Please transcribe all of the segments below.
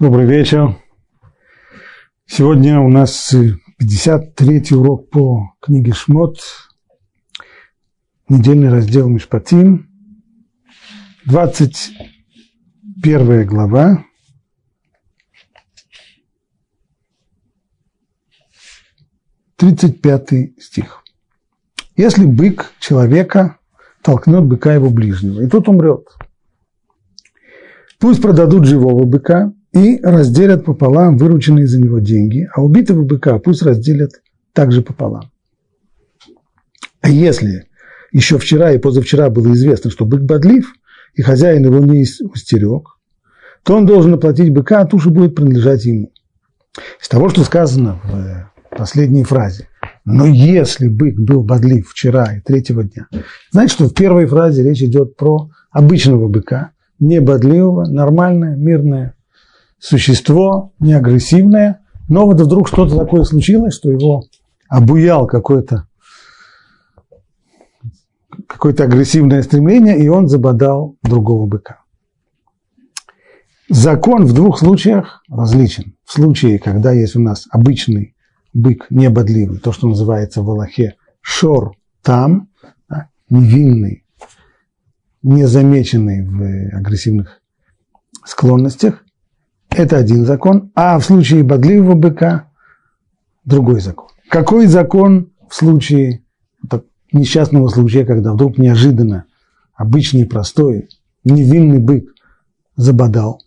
Добрый вечер. Сегодня у нас 53-й урок по книге Шмот, недельный раздел Мишпатим, 21 глава, Тридцать пятый стих. Если бык человека толкнет быка его ближнего, и тот умрет, пусть продадут живого быка и разделят пополам вырученные за него деньги, а убитого быка пусть разделят также пополам. А если еще вчера и позавчера было известно, что бык бодлив, и хозяин его не устерег, то он должен оплатить быка, а туша будет принадлежать ему. Из того, что сказано в последней фразе, но если бык был бодлив вчера и третьего дня, знаете, что в первой фразе речь идет про обычного быка, не бодливого, нормальное, мирное существо, не агрессивное, но вот вдруг что-то такое случилось, что его обуял какое-то какое-то агрессивное стремление, и он забодал другого быка. Закон в двух случаях различен. В случае, когда есть у нас обычный бык небодливый, то, что называется в Аллахе шор там, да, невинный, незамеченный в агрессивных склонностях, это один закон, а в случае бодливого быка другой закон. Какой закон в случае несчастного случая, когда вдруг неожиданно обычный, простой, невинный бык забодал?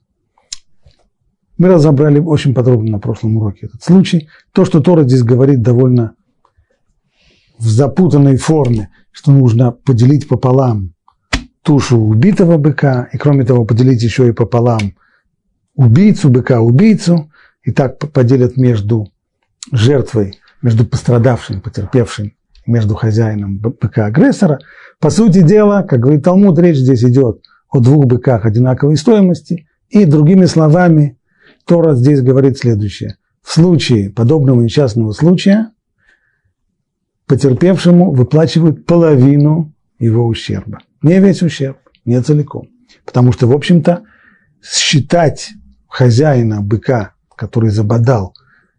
Мы разобрали очень подробно на прошлом уроке этот случай. То, что Тора здесь говорит довольно в запутанной форме, что нужно поделить пополам тушу убитого быка, и кроме того поделить еще и пополам убийцу, быка убийцу, и так поделят между жертвой, между пострадавшим, потерпевшим, между хозяином быка-агрессора. По сути дела, как говорит Талмуд, речь здесь идет о двух быках одинаковой стоимости, и другими словами, Тора здесь говорит следующее. В случае подобного несчастного случая потерпевшему выплачивают половину его ущерба. Не весь ущерб, не целиком. Потому что, в общем-то, считать хозяина быка, который забодал,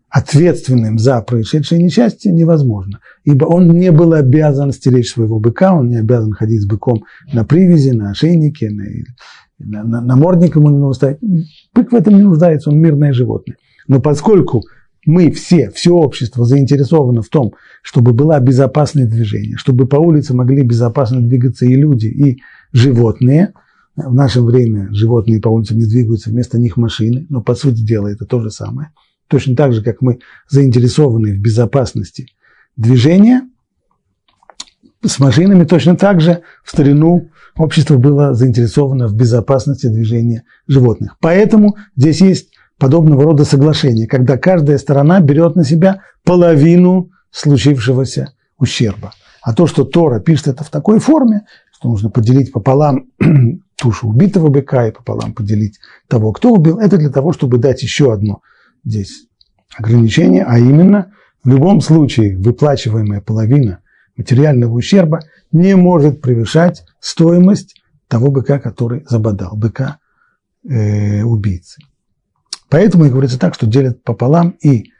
ответственным за происшедшее несчастье невозможно, ибо он не был обязан стеречь своего быка, он не обязан ходить с быком на привязи, на ошейнике, на, на, на мордник ему не ставить. Бык в этом не нуждается, он мирное животное. Но поскольку мы все, все общество заинтересовано в том, чтобы было безопасное движение, чтобы по улице могли безопасно двигаться и люди, и животные – в наше время животные по улицам не двигаются, вместо них машины, но по сути дела это то же самое. Точно так же, как мы заинтересованы в безопасности движения, с машинами точно так же в старину общество было заинтересовано в безопасности движения животных. Поэтому здесь есть подобного рода соглашение, когда каждая сторона берет на себя половину случившегося ущерба. А то, что Тора пишет это в такой форме, что нужно поделить пополам тушу убитого быка и пополам поделить того, кто убил, это для того, чтобы дать еще одно здесь ограничение, а именно в любом случае выплачиваемая половина материального ущерба не может превышать стоимость того быка, который забодал, быка э, убийцы. Поэтому и говорится так, что делят пополам и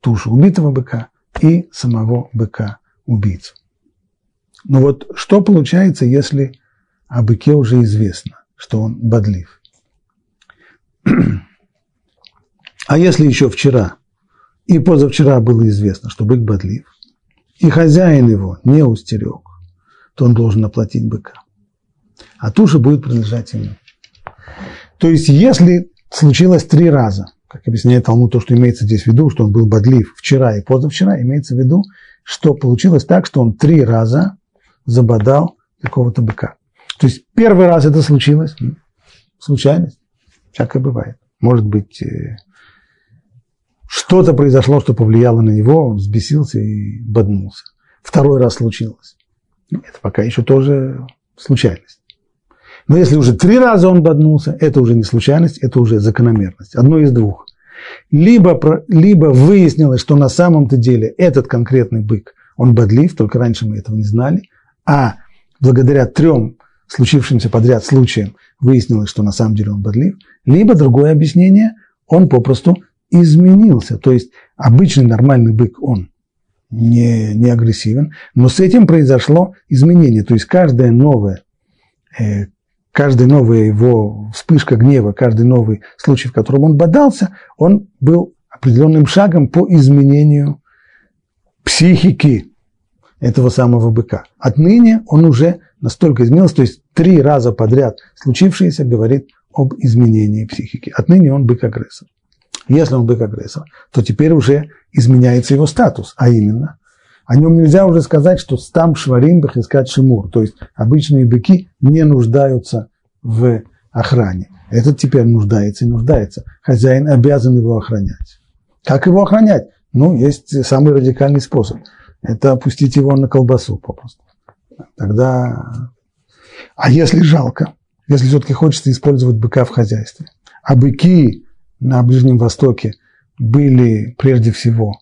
тушу убитого быка, и самого быка убийцу. Но вот что получается, если о быке уже известно, что он бодлив. А если еще вчера и позавчера было известно, что бык бодлив, и хозяин его не устерег, то он должен оплатить быка. А туша будет принадлежать ему. То есть, если случилось три раза, как объясняет Талмуд, то, что имеется здесь в виду, что он был бодлив вчера и позавчера, имеется в виду, что получилось так, что он три раза забодал какого-то быка. То есть первый раз это случилось, случайность, всякое бывает. Может быть, э, что-то произошло, что повлияло на него, он взбесился и боднулся. Второй раз случилось. Это пока еще тоже случайность. Но если уже три раза он боднулся, это уже не случайность, это уже закономерность. Одно из двух. Либо, либо выяснилось, что на самом-то деле этот конкретный бык, он бодлив, только раньше мы этого не знали, а благодаря трем случившимся подряд случаем выяснилось, что на самом деле он бодлив, либо другое объяснение, он попросту изменился. То есть обычный нормальный бык, он не, не агрессивен, но с этим произошло изменение. То есть каждое новое, э, каждая новая его вспышка гнева, каждый новый случай, в котором он бодался, он был определенным шагом по изменению психики этого самого быка. Отныне он уже настолько изменился, то есть три раза подряд случившееся говорит об изменении психики. Отныне он бык-агрессор. Если он бык-агрессор, то теперь уже изменяется его статус, а именно, о нем нельзя уже сказать, что стам шварим искать шимур, то есть обычные быки не нуждаются в охране. Этот теперь нуждается и нуждается. Хозяин обязан его охранять. Как его охранять? Ну, есть самый радикальный способ. Это опустить его на колбасу попросту. Тогда... А если жалко, если все-таки хочется использовать быка в хозяйстве, а быки на Ближнем Востоке были прежде всего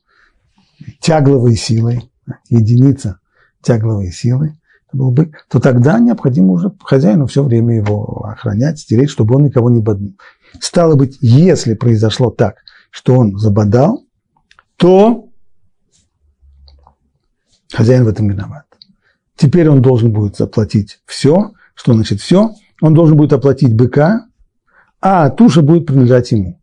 тягловой силой, единица тягловой силы, был бык, то тогда необходимо уже хозяину все время его охранять, стереть, чтобы он никого не боднул. Стало быть, если произошло так, что он забодал, то хозяин в этом виноват. Теперь он должен будет заплатить все. Что значит все? Он должен будет оплатить быка, а туша будет принадлежать ему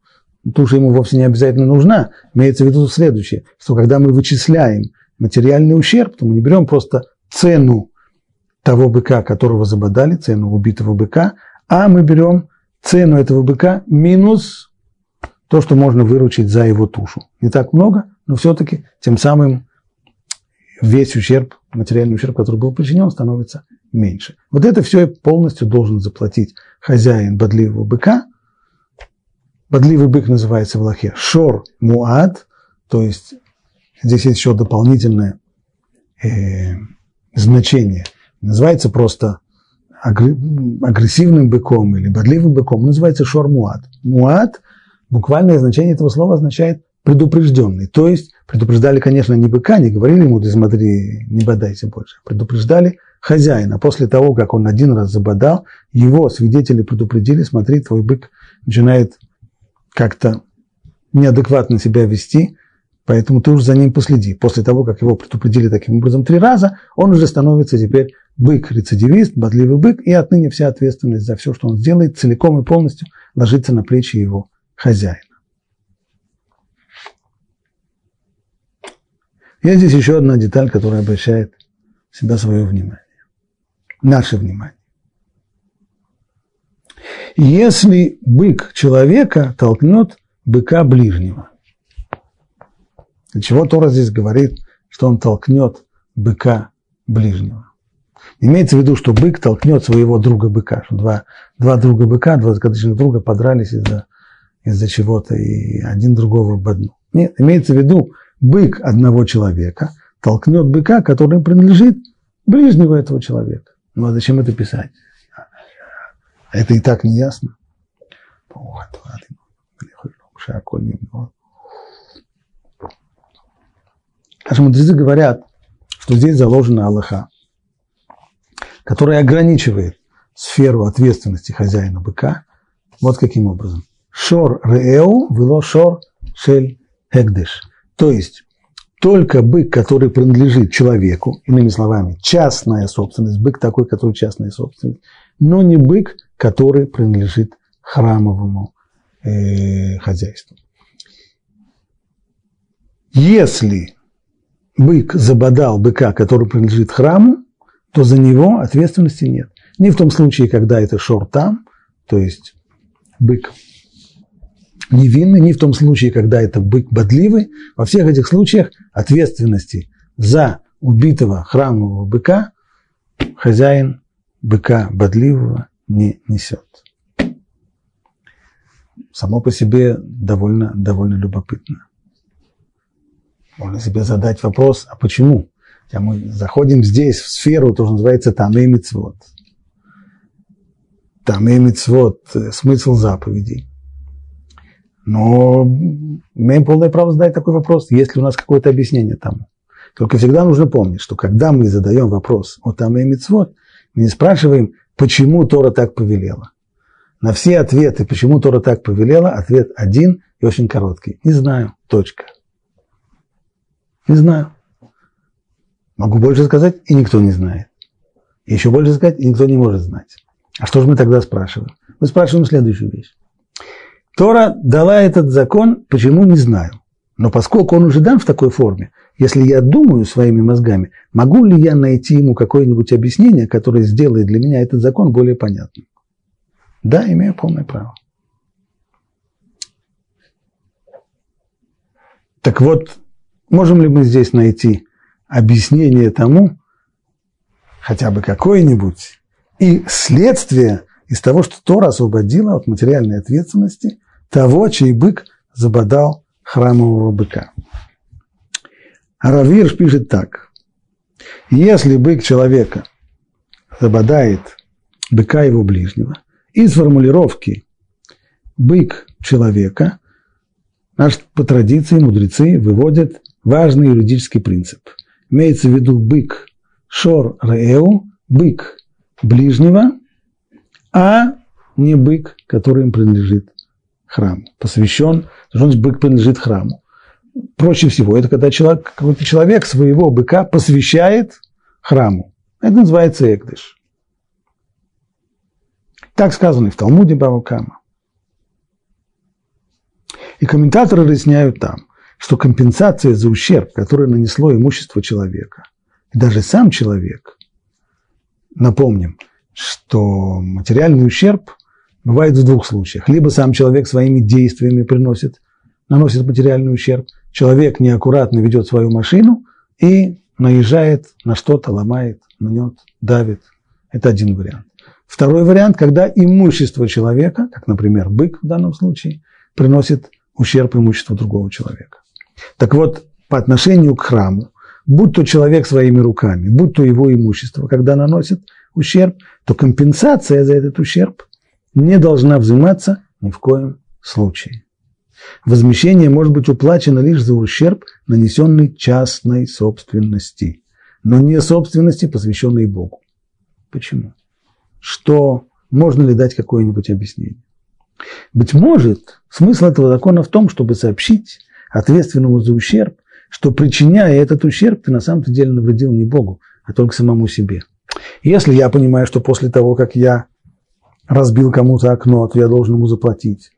туша ему вовсе не обязательно нужна. Имеется в виду следующее, что когда мы вычисляем материальный ущерб, то мы не берем просто цену того быка, которого забодали, цену убитого быка, а мы берем цену этого быка минус то, что можно выручить за его тушу. Не так много, но все-таки тем самым весь ущерб, материальный ущерб, который был причинен, становится меньше. Вот это все полностью должен заплатить хозяин бодливого быка, Бодливый бык называется в Аллахе шор муад, то есть здесь есть еще дополнительное э, значение. Называется просто агрессивным быком или бодливым быком, называется шор муад. Муад, буквальное значение этого слова означает предупрежденный. То есть предупреждали, конечно, не быка, не говорили ему, ты смотри, не бодайся больше. Предупреждали хозяина. После того, как он один раз забодал, его свидетели предупредили, смотри, твой бык начинает как-то неадекватно себя вести, поэтому ты уже за ним последи. После того, как его предупредили таким образом три раза, он уже становится теперь бык-рецидивист, бодливый бык, и отныне вся ответственность за все, что он сделает, целиком и полностью ложится на плечи его хозяина. Есть здесь еще одна деталь, которая обращает в себя свое внимание. Наше внимание. Если бык человека толкнет быка ближнего. Для чего Тора здесь говорит, что он толкнет быка ближнего? Имеется в виду, что бык толкнет своего друга быка, что два, два друга быка, два закадычных друга подрались из-за из чего-то, и один другого боднул. Нет, имеется в виду, бык одного человека толкнет быка, который принадлежит ближнего этого человека. Ну а зачем это писать? Это и так не ясно. Наши мудрецы говорят, что здесь заложена Аллаха, которая ограничивает сферу ответственности хозяина быка вот каким образом. Шор реэу вело шор шель хегдеш. То есть только бык, который принадлежит человеку, иными словами, частная собственность, бык такой, который частная собственность, но не бык, который принадлежит храмовому э, хозяйству. Если бык забодал быка, который принадлежит храму, то за него ответственности нет. Не в том случае, когда это шортам, то есть бык невинный, не в том случае, когда это бык бодливый. Во всех этих случаях ответственности за убитого храмового быка хозяин быка бодливого не несет. Само по себе довольно, довольно любопытно. Можно себе задать вопрос, а почему? Хотя мы заходим здесь, в сферу, то, что называется там и мицвод. Там и мицвод, смысл заповедей. Но имеем полное право задать такой вопрос, есть ли у нас какое-то объяснение тому. Только всегда нужно помнить, что когда мы задаем вопрос о там и мицвод, мы не спрашиваем, почему Тора так повелела. На все ответы, почему Тора так повелела, ответ один и очень короткий. Не знаю. Точка. Не знаю. Могу больше сказать, и никто не знает. Еще больше сказать, и никто не может знать. А что же мы тогда спрашиваем? Мы спрашиваем следующую вещь. Тора дала этот закон, почему не знаю. Но поскольку он уже дан в такой форме, если я думаю своими мозгами, могу ли я найти ему какое-нибудь объяснение, которое сделает для меня этот закон более понятным? Да, имею полное право. Так вот, можем ли мы здесь найти объяснение тому, хотя бы какое-нибудь, и следствие из того, что Тора освободила от материальной ответственности того, чей бык забодал храмового быка. А Равирш пишет так. Если бык человека забодает быка его ближнего, из формулировки «бык человека» наш по традиции мудрецы выводят важный юридический принцип. Имеется в виду бык шор реэу, бык ближнего, а не бык, который им принадлежит храму, посвящен, значит, бык принадлежит храму. Проще всего, это когда человек, какой-то человек своего быка посвящает храму. Это называется экдыш. Так сказано и в Талмуде Бабакама. И комментаторы разъясняют там, что компенсация за ущерб, который нанесло имущество человека, и даже сам человек, напомним, что материальный ущерб бывает в двух случаях. Либо сам человек своими действиями приносит, наносит материальный ущерб, человек неаккуратно ведет свою машину и наезжает на что-то, ломает, мнет, давит. Это один вариант. Второй вариант, когда имущество человека, как, например, бык в данном случае, приносит ущерб имуществу другого человека. Так вот, по отношению к храму, будь то человек своими руками, будь то его имущество, когда наносит ущерб, то компенсация за этот ущерб не должна взиматься ни в коем случае. Возмещение может быть уплачено лишь за ущерб, нанесенный частной собственности, но не собственности, посвященной Богу. Почему? что можно ли дать какое-нибудь объяснение. Быть может, смысл этого закона в том, чтобы сообщить ответственному за ущерб, что причиняя этот ущерб, ты на самом-то деле навредил не Богу, а только самому себе. Если я понимаю, что после того, как я разбил кому-то окно, то я должен ему заплатить,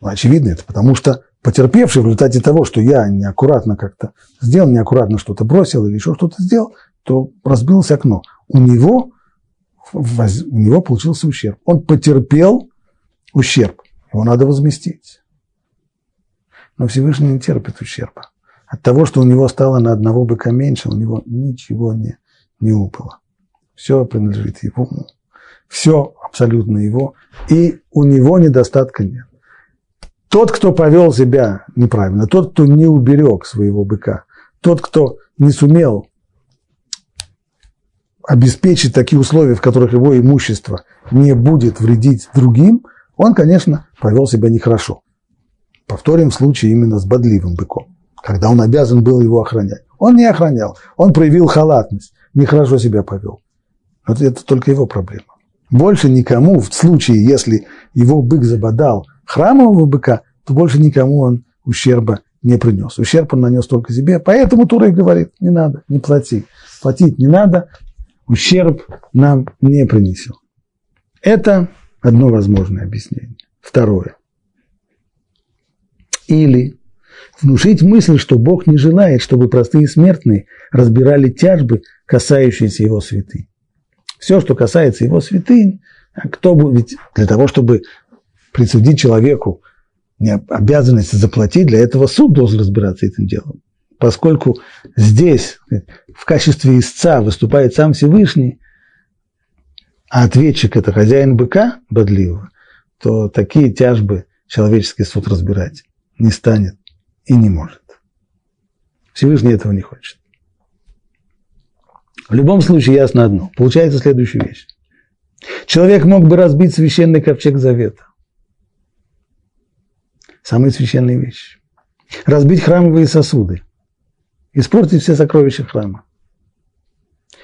ну, очевидно это, потому что потерпевший в результате того, что я неаккуратно как-то сделал, неаккуратно что-то бросил или еще что-то сделал, то разбилось окно. У него у него получился ущерб. Он потерпел ущерб, его надо возместить. Но Всевышний не терпит ущерба. От того, что у него стало на одного быка меньше, у него ничего не, не упало. Все принадлежит ему. Все абсолютно его. И у него недостатка нет. Тот, кто повел себя неправильно, тот, кто не уберег своего быка, тот, кто не сумел обеспечить такие условия, в которых его имущество не будет вредить другим, он, конечно, повел себя нехорошо. Повторим случай именно с бодливым быком, когда он обязан был его охранять. Он не охранял, он проявил халатность, нехорошо себя повел. Но это только его проблема. Больше никому, в случае, если его бык забодал храмового быка, то больше никому он ущерба не принес. Ущерб он нанес только себе, поэтому Тура и говорит, не надо, не плати. Платить не надо, ущерб нам не принесет. Это одно возможное объяснение. Второе. Или внушить мысль, что Бог не желает, чтобы простые смертные разбирали тяжбы, касающиеся его святынь. Все, что касается его святынь, а кто бы, ведь для того, чтобы присудить человеку обязанность заплатить, для этого суд должен разбираться этим делом поскольку здесь в качестве истца выступает сам Всевышний, а ответчик – это хозяин быка бодливого, то такие тяжбы человеческий суд разбирать не станет и не может. Всевышний этого не хочет. В любом случае ясно одно. Получается следующая вещь. Человек мог бы разбить священный ковчег завета. Самые священные вещи. Разбить храмовые сосуды испортить все сокровища храма.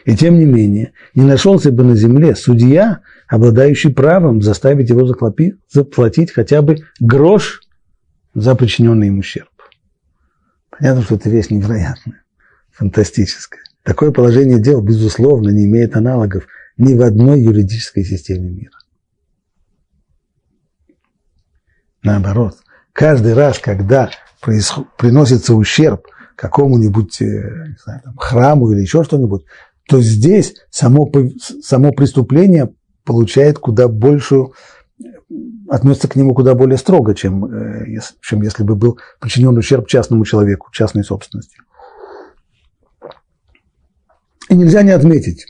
И тем не менее, не нашелся бы на земле судья, обладающий правом заставить его заплатить хотя бы грош за причиненный ему ущерб. Понятно, что это вещь невероятная, фантастическая. Такое положение дел, безусловно, не имеет аналогов ни в одной юридической системе мира. Наоборот, каждый раз, когда приносится ущерб какому-нибудь э, знаю, там, храму или еще что-нибудь, то здесь само, само преступление получает куда большую, относится к нему куда более строго, чем, э, чем если бы был причинен ущерб частному человеку, частной собственности. И нельзя не отметить,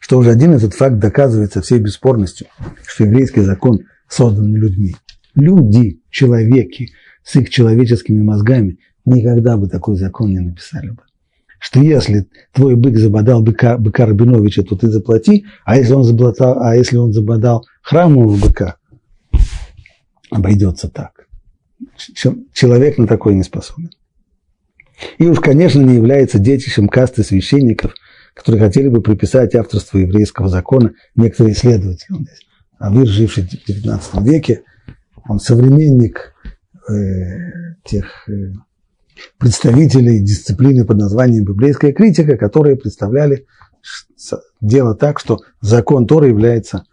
что уже один этот факт доказывается всей бесспорностью, что еврейский закон создан людьми. Люди, человеки с их человеческими мозгами никогда бы такой закон не написали бы. Что если твой бык забодал быка, быка Рабиновича, то ты заплати, а если он забодал, а если он забодал храмового быка, обойдется так. Человек на такой не способен. И уж, конечно, не является детищем касты священников, которые хотели бы приписать авторство еврейского закона некоторые исследователи. Авир, живший в XIX веке, он современник э, тех э, представителей дисциплины под названием библейская критика, которые представляли дело так, что закон Тора является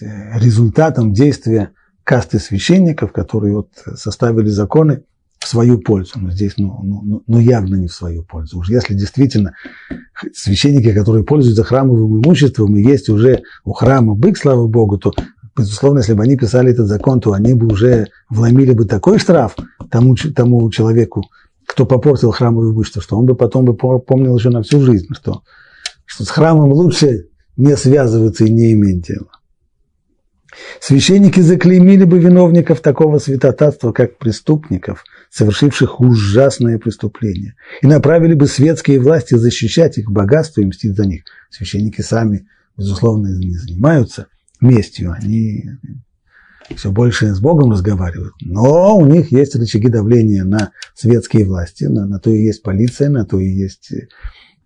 э, результатом действия касты священников, которые вот составили законы в свою пользу. Но здесь ну, ну, ну, ну явно не в свою пользу. Уж если действительно священники, которые пользуются храмовым имуществом, и есть уже у храма бык, слава Богу, то безусловно, если бы они писали этот закон, то они бы уже вломили бы такой штраф тому, тому человеку, кто попортил храмовое имущество, что он бы потом бы помнил еще на всю жизнь, что, что с храмом лучше не связываться и не иметь дела. Священники заклеймили бы виновников такого святотатства, как преступников, совершивших ужасное преступление, и направили бы светские власти защищать их богатство и мстить за них. Священники сами, безусловно, не занимаются местью, они все больше с Богом разговаривают, но у них есть рычаги давления на светские власти, на, на то и есть полиция, на то и есть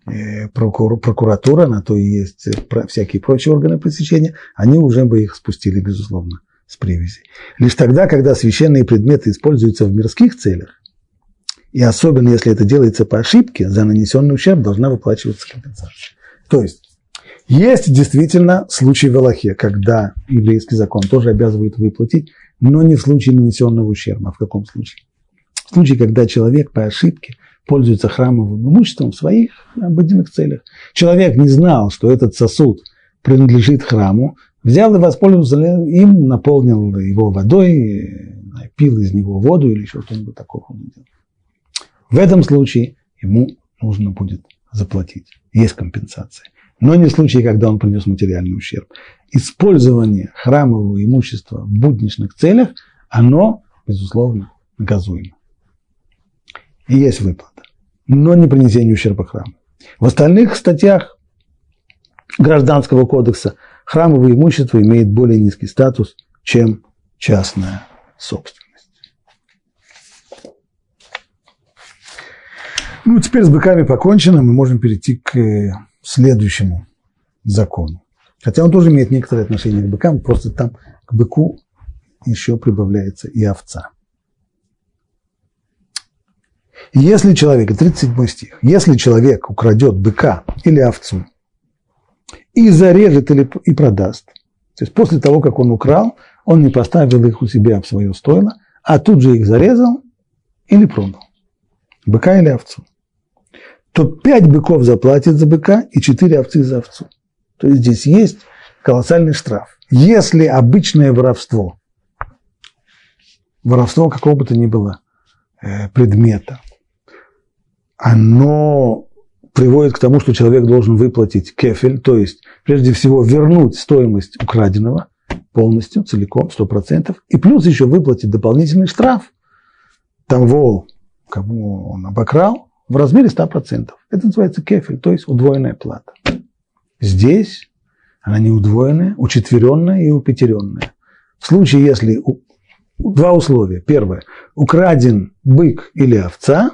э, прокуратура, на то и есть всякие прочие органы пресечения, они уже бы их спустили, безусловно, с привязи. Лишь тогда, когда священные предметы используются в мирских целях, и особенно если это делается по ошибке, за нанесенный ущерб должна выплачиваться компенсация. То есть есть действительно случай в Аллахе, когда еврейский закон тоже обязывает выплатить, но не в случае нанесенного ущерба. А в каком случае? В случае, когда человек по ошибке пользуется храмовым имуществом в своих обыденных целях. Человек не знал, что этот сосуд принадлежит храму, взял и воспользовался им, наполнил его водой, пил из него воду или еще что-нибудь такого. В этом случае ему нужно будет заплатить. Есть компенсация но не в случае, когда он принес материальный ущерб. Использование храмового имущества в будничных целях, оно, безусловно, наказуемо. И есть выплата, но не принесение ущерба храму. В остальных статьях Гражданского кодекса храмовое имущество имеет более низкий статус, чем частная собственность. Ну, теперь с быками покончено, мы можем перейти к следующему закону. Хотя он тоже имеет некоторое отношение к быкам, просто там к быку еще прибавляется и овца. Если человек, 37 стих, если человек украдет быка или овцу и зарежет или и продаст, то есть после того, как он украл, он не поставил их у себя в свое стойло, а тут же их зарезал или продал. Быка или овцу то пять быков заплатит за быка и четыре овцы за овцу. То есть здесь есть колоссальный штраф. Если обычное воровство, воровство какого бы то ни было э, предмета, оно приводит к тому, что человек должен выплатить кефель, то есть прежде всего вернуть стоимость украденного полностью, целиком, 100%, и плюс еще выплатить дополнительный штраф того, кому он обокрал, в размере 100%. Это называется кефель, то есть удвоенная плата. Здесь она не удвоенная, учетверенная и упетеренная. В случае, если два условия. Первое. Украден бык или овца,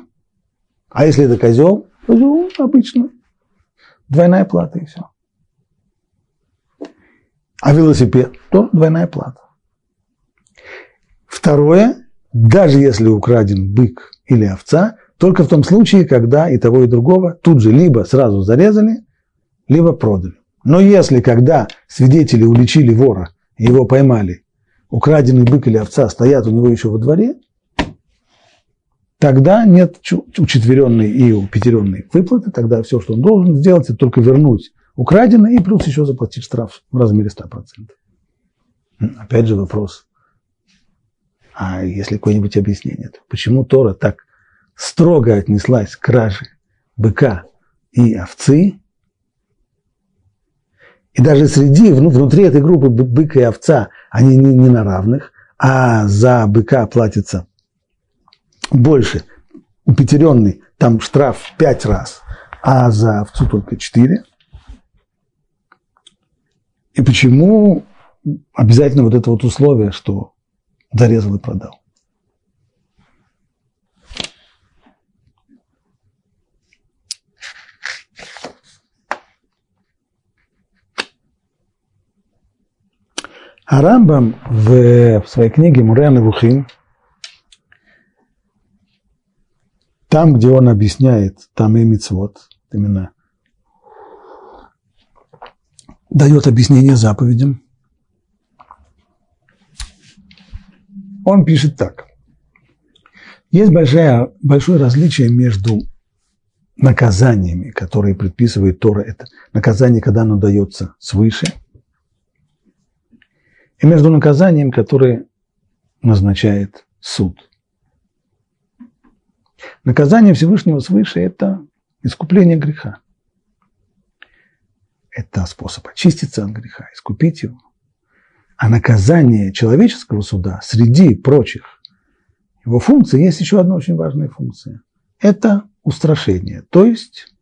а если это козел, козел обычно двойная плата и все. А велосипед то двойная плата. Второе, даже если украден бык или овца, только в том случае, когда и того, и другого тут же либо сразу зарезали, либо продали. Но если когда свидетели уличили вора, его поймали, украденный бык или овца стоят у него еще во дворе, тогда нет учетверенной и упетеренной выплаты, тогда все, что он должен сделать, это только вернуть украденное и плюс еще заплатить штраф в размере 100%. Опять же вопрос, а если какое-нибудь объяснение, почему Тора так строго отнеслась к краже быка и овцы, и даже среди, внутри этой группы быка и овца, они не, не на равных, а за быка платится больше. У пятеренный там штраф пять раз, а за овцу только четыре. И почему обязательно вот это вот условие, что зарезал и продал? А Рамбам в, в своей книге Мурен Вухим, там, где он объясняет там и мицвод, именно дает объяснение заповедям, он пишет так. Есть большое, большое различие между наказаниями, которые предписывает Тора. Это наказание, когда оно дается свыше – и между наказанием, которое назначает суд. Наказание Всевышнего свыше – это искупление греха. Это способ очиститься от греха, искупить его. А наказание человеческого суда среди прочих его функций есть еще одна очень важная функция. Это устрашение, то есть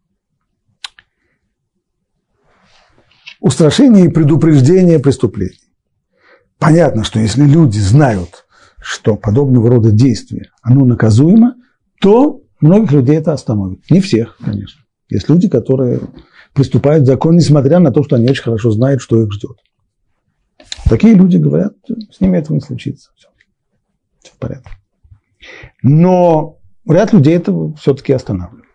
устрашение и предупреждение преступлений. Понятно, что если люди знают, что подобного рода действие, оно наказуемо, то многих людей это остановит. Не всех, конечно. Есть люди, которые приступают к закону, несмотря на то, что они очень хорошо знают, что их ждет. Такие люди говорят, с ними этого не случится. Все, все в порядке. Но ряд людей это все-таки останавливает.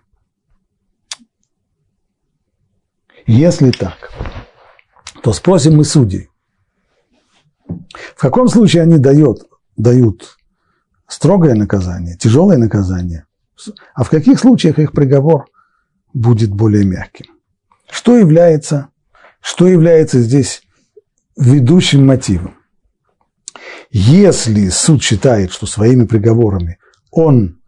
Если так, то спросим мы судей, в каком случае они дают, дают строгое наказание, тяжелое наказание, а в каких случаях их приговор будет более мягким? Что является, что является здесь ведущим мотивом? Если суд считает, что своими приговорами он,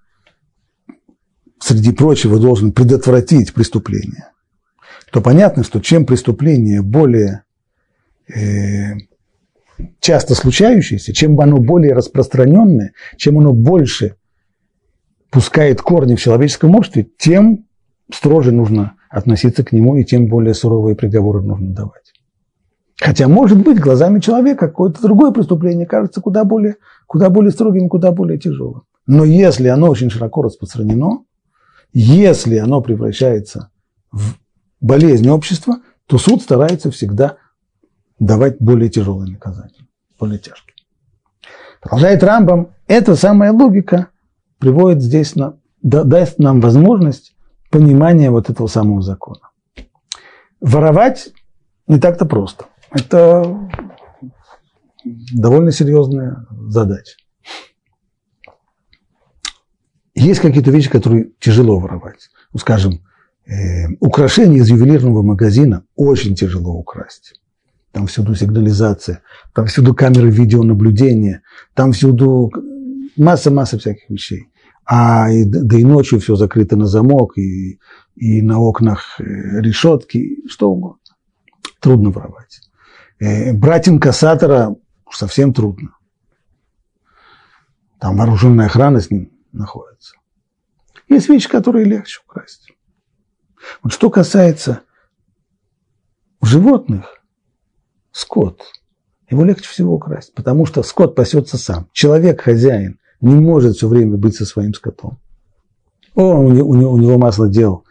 среди прочего, должен предотвратить преступление, то понятно, что чем преступление более э, часто случающееся, чем оно более распространенное, чем оно больше пускает корни в человеческом обществе, тем строже нужно относиться к нему и тем более суровые приговоры нужно давать. Хотя, может быть, глазами человека какое-то другое преступление кажется куда более, куда более строгим, куда более тяжелым. Но если оно очень широко распространено, если оно превращается в болезнь общества, то суд старается всегда давать более тяжелые наказания, более тяжкие. Продолжает Рамбам, эта самая логика приводит здесь, на, даст нам возможность понимания вот этого самого закона. Воровать не так-то просто. Это довольно серьезная задача. Есть какие-то вещи, которые тяжело воровать. Ну, скажем, э, украшения из ювелирного магазина очень тяжело украсть там всюду сигнализация, там всюду камеры видеонаблюдения, там всюду масса-масса всяких вещей. А и, да и ночью все закрыто на замок, и, и на окнах э, решетки, что угодно. Трудно воровать. Э, брать инкассатора совсем трудно. Там вооруженная охрана с ним находится. Есть вещи, которые легче украсть. Вот что касается животных, скот. Его легче всего украсть, потому что скот пасется сам. Человек, хозяин, не может все время быть со своим скотом. О, у него, у него, масло дел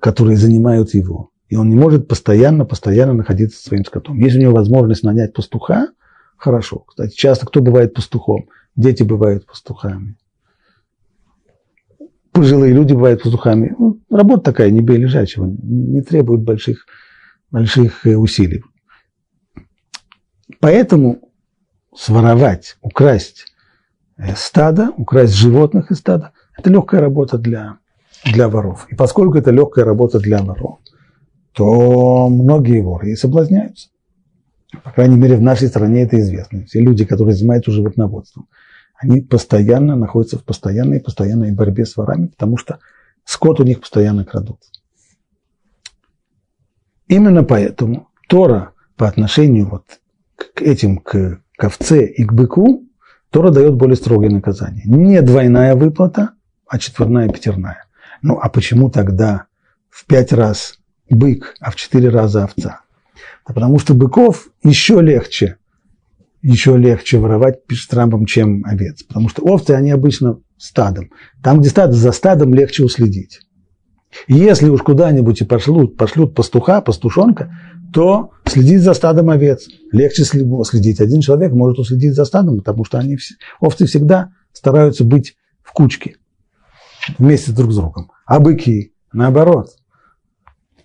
которые занимают его. И он не может постоянно, постоянно находиться со своим скотом. Если у него возможность нанять пастуха, хорошо. Кстати, часто кто бывает пастухом? Дети бывают пастухами. Пожилые люди бывают пастухами. Ну, работа такая, не бей лежачего, не требует больших, больших э, усилий. Поэтому своровать, украсть э, стадо, украсть животных из стада – это легкая работа для, для воров. И поскольку это легкая работа для воров, то многие воры и соблазняются. По крайней мере, в нашей стране это известно. Все люди, которые занимаются животноводством, они постоянно находятся в постоянной, постоянной борьбе с ворами, потому что скот у них постоянно крадут. Именно поэтому Тора по отношению вот к этим, к ковце и к быку, Тора дает более строгие наказания. Не двойная выплата, а четверная пятерная. Ну а почему тогда в пять раз бык, а в четыре раза овца? Да потому что быков еще легче, еще легче воровать, пишет Трампом, чем овец. Потому что овцы, они обычно стадом. Там, где стадо, за стадом легче уследить. Если уж куда-нибудь и пошлют, пошлют пастуха, пастушонка, то следить за стадом овец. Легче следить. Один человек может уследить за стадом, потому что они, овцы всегда стараются быть в кучке, вместе друг с другом. А быки, наоборот.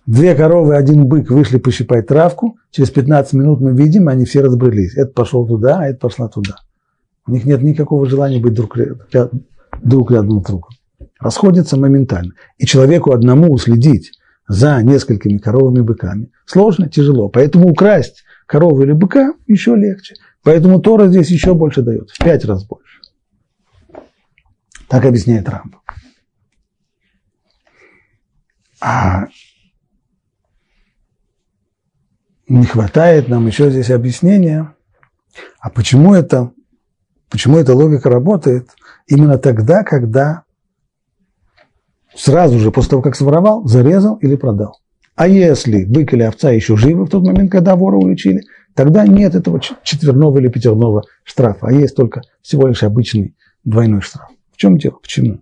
Две коровы, один бык вышли пощипать травку, через 15 минут мы видим, они все разбрелись. Это пошел туда, а это пошла туда. У них нет никакого желания быть друг, друг рядом с другом. Расходятся моментально. И человеку одному уследить за несколькими коровами и быками сложно, тяжело. Поэтому украсть корову или быка еще легче. Поэтому Тора здесь еще больше дает, в пять раз больше. Так объясняет Рамбов. А не хватает нам еще здесь объяснения, а почему это, почему эта логика работает именно тогда, когда сразу же после того, как своровал, зарезал или продал. А если бык или овца еще живы в тот момент, когда вора уличили, тогда нет этого четверного или пятерного штрафа, а есть только всего лишь обычный двойной штраф. В чем дело? Почему?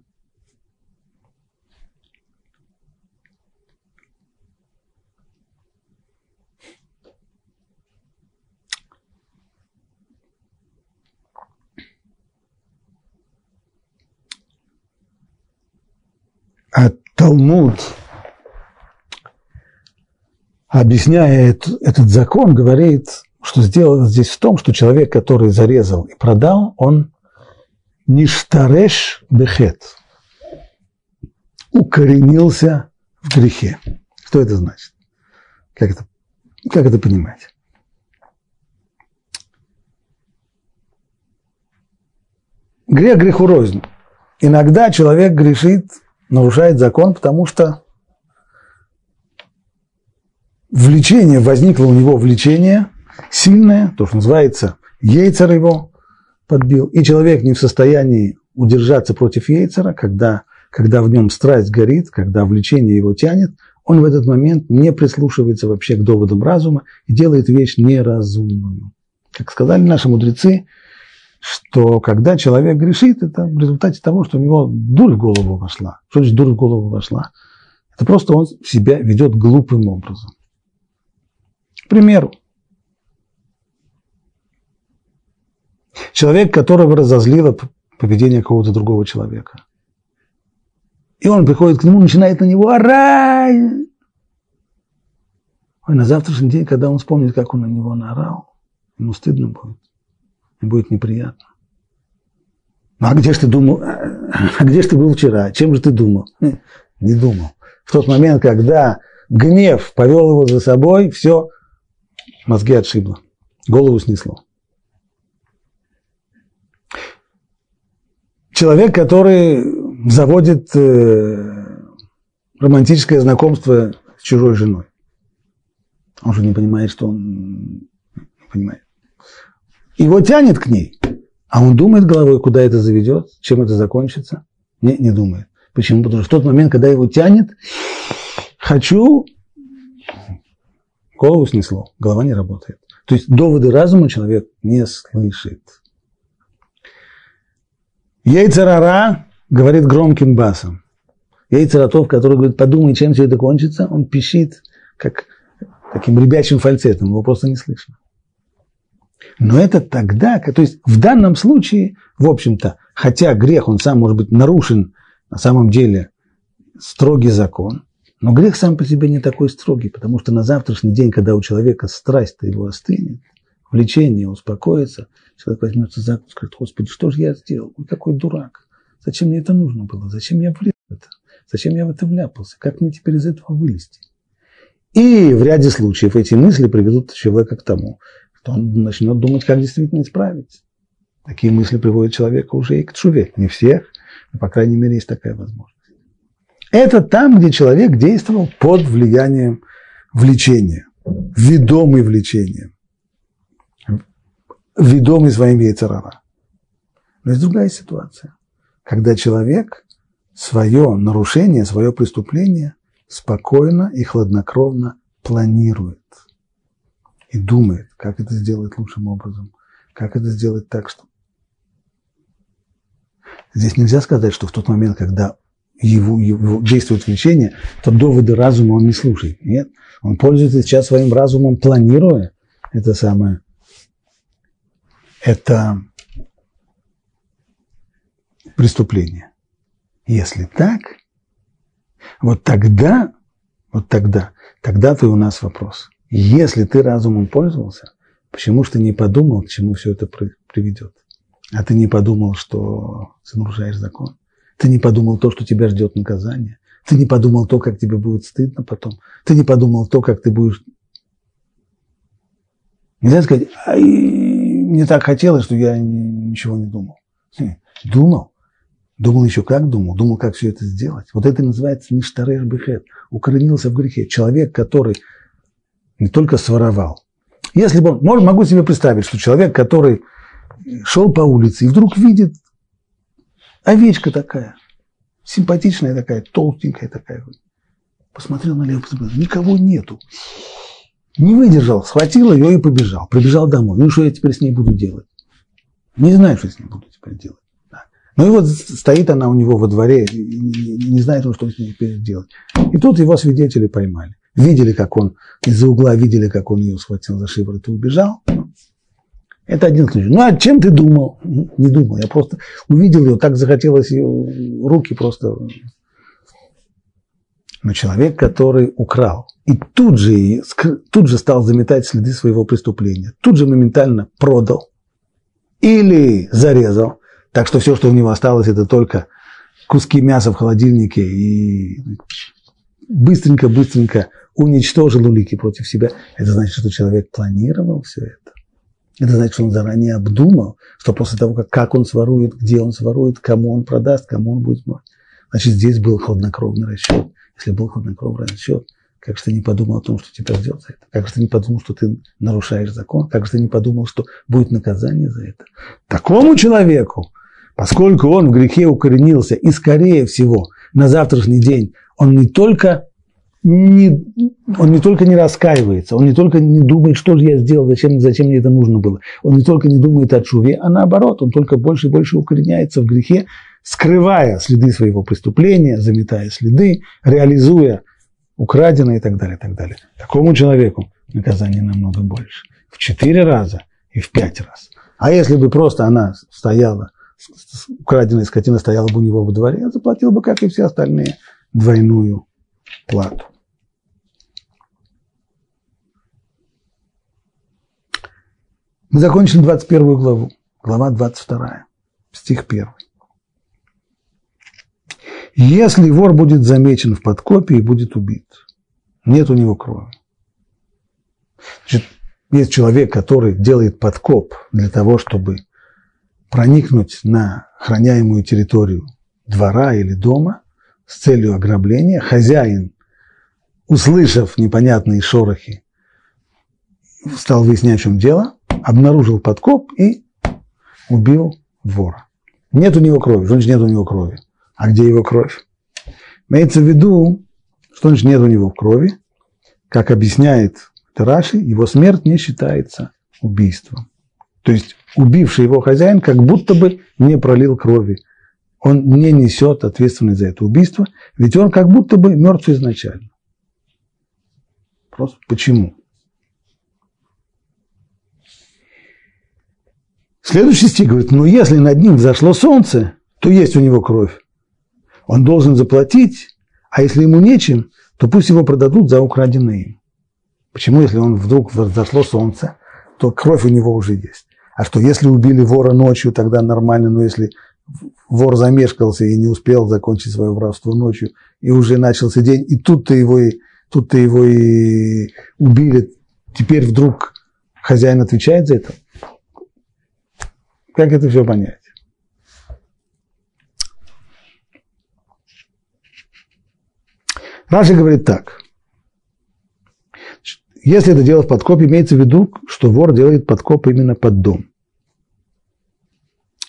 А Талмуд, объясняя этот закон, говорит, что сделано здесь в том, что человек, который зарезал и продал, он ништареш бехет, укоренился в грехе. Что это значит? Как это, как это понимать? Грех греху рознь. Иногда человек грешит нарушает закон, потому что влечение, возникло у него влечение сильное, то, что называется, яйцер его подбил, и человек не в состоянии удержаться против яйцера, когда, когда в нем страсть горит, когда влечение его тянет, он в этот момент не прислушивается вообще к доводам разума и делает вещь неразумную. Как сказали наши мудрецы, что когда человек грешит, это в результате того, что у него дурь в голову вошла. Что значит дурь в голову вошла? Это просто он себя ведет глупым образом. К примеру, человек, которого разозлило поведение какого-то другого человека. И он приходит к нему, начинает на него орать. Ой, на завтрашний день, когда он вспомнит, как он на него наорал, ему стыдно будет будет неприятно. Ну, а где же ты думал, а где же ты был вчера? Чем же ты думал? Не думал. В тот момент, когда гнев повел его за собой, все, мозги отшибло, голову снесло. Человек, который заводит э, романтическое знакомство с чужой женой. Он же не понимает, что он не понимает его тянет к ней, а он думает головой, куда это заведет, чем это закончится. Не, не думает. Почему? Потому что в тот момент, когда его тянет, хочу, голову снесло, голова не работает. То есть доводы разума человек не слышит. Яйцерара говорит громким басом. Яйцератов, который говорит, подумай, чем все это кончится, он пищит, как таким ребячим фальцетом, его просто не слышно. Но это тогда, то есть в данном случае, в общем-то, хотя грех, он сам может быть нарушен, на самом деле строгий закон, но грех сам по себе не такой строгий, потому что на завтрашний день, когда у человека страсть-то его остынет, влечение успокоится, человек возьмется за и скажет, Господи, что же я сделал? Ой, какой дурак. Зачем мне это нужно было? Зачем я влез в это? Зачем я в это вляпался? Как мне теперь из этого вылезти? И в ряде случаев эти мысли приведут человека к тому, что он начнет думать, как действительно исправить. Такие мысли приводят человека уже и к чуве. Не всех, но, по крайней мере, есть такая возможность. Это там, где человек действовал под влиянием влечения, ведомый влечением, ведомый своим яйцерара. Но есть другая ситуация, когда человек свое нарушение, свое преступление спокойно и хладнокровно планирует и думает, как это сделать лучшим образом, как это сделать так, что... Здесь нельзя сказать, что в тот момент, когда его, его действует влечение, то доводы разума он не слушает. Нет, он пользуется сейчас своим разумом, планируя это самое, это преступление. Если так, вот тогда, вот тогда, тогда-то у нас вопрос. Если ты разумом пользовался, почему же ты не подумал, к чему все это приведет? А ты не подумал, что ты нарушаешь закон? Ты не подумал то, что тебя ждет наказание? Ты не подумал то, как тебе будет стыдно потом? Ты не подумал то, как ты будешь... Нельзя сказать, а мне так хотелось, что я ничего не думал. Хм, думал. Думал еще как думал, думал, как все это сделать. Вот это называется ништареш бехет, укоренился в грехе. Человек, который не только своровал. Если бы, может, могу себе представить, что человек, который шел по улице и вдруг видит овечка такая, симпатичная такая, толстенькая такая, посмотрел налево, посмотрел, никого нету. Не выдержал, схватил ее и побежал. Прибежал домой. Ну, что я теперь с ней буду делать? Не знаю, что с ней буду теперь делать. Ну и вот стоит она у него во дворе, не знает он, что с ней теперь делать. И тут его свидетели поймали. Видели, как он из-за угла, видели, как он ее схватил за шиворот и убежал. Это один случай. Ну, а чем ты думал? Не думал. Я просто увидел ее, так захотелось ее руки просто... Но человек, который украл, и тут же, тут же стал заметать следы своего преступления, тут же моментально продал или зарезал, так что все, что у него осталось, это только куски мяса в холодильнике и быстренько-быстренько уничтожил улики против себя. Это значит, что человек планировал все это. Это значит, что он заранее обдумал, что после того, как, как он сворует, где он сворует, кому он продаст, кому он будет мой. Значит, здесь был хладнокровный расчет. Если был хладнокровный расчет, как же ты не подумал о том, что тебя ждет за это? Как же ты не подумал, что ты нарушаешь закон? Как же ты не подумал, что будет наказание за это? Такому человеку поскольку он в грехе укоренился, и, скорее всего, на завтрашний день он не только не, он не только не раскаивается, он не только не думает, что же я сделал, зачем, зачем мне это нужно было. Он не только не думает о чуве, а наоборот, он только больше и больше укореняется в грехе, скрывая следы своего преступления, заметая следы, реализуя украденное и так далее, и так далее. Такому человеку наказание намного больше. В четыре раза и в пять раз. А если бы просто она стояла украденная скотина стояла бы у него во дворе, заплатил бы, как и все остальные, двойную плату. Мы закончили 21 главу, глава 22, стих 1. Если вор будет замечен в подкопе и будет убит, нет у него крови. Значит, есть человек, который делает подкоп для того, чтобы проникнуть на храняемую территорию двора или дома с целью ограбления. Хозяин, услышав непонятные шорохи, стал выяснять, в чем дело, обнаружил подкоп и убил вора. Нет у него крови, значит нет у него крови. А где его кровь? Имеется в виду, что значит нет у него крови. Как объясняет Тараши, его смерть не считается убийством. То есть убивший его хозяин как будто бы не пролил крови он не несет ответственность за это убийство, ведь он как будто бы мертв изначально. Просто почему? Следующий стих говорит, но если над ним взошло солнце, то есть у него кровь. Он должен заплатить, а если ему нечем, то пусть его продадут за украденное. Почему, если он вдруг взошло солнце, то кровь у него уже есть. А что, если убили вора ночью, тогда нормально, но если вор замешкался и не успел закончить свое воровство ночью, и уже начался день, и тут-то его и, тут-то его и убили, теперь вдруг хозяин отвечает за это? Как это все понять? Раши говорит так. Если это делать подкоп, имеется в виду, что вор делает подкоп именно под дом.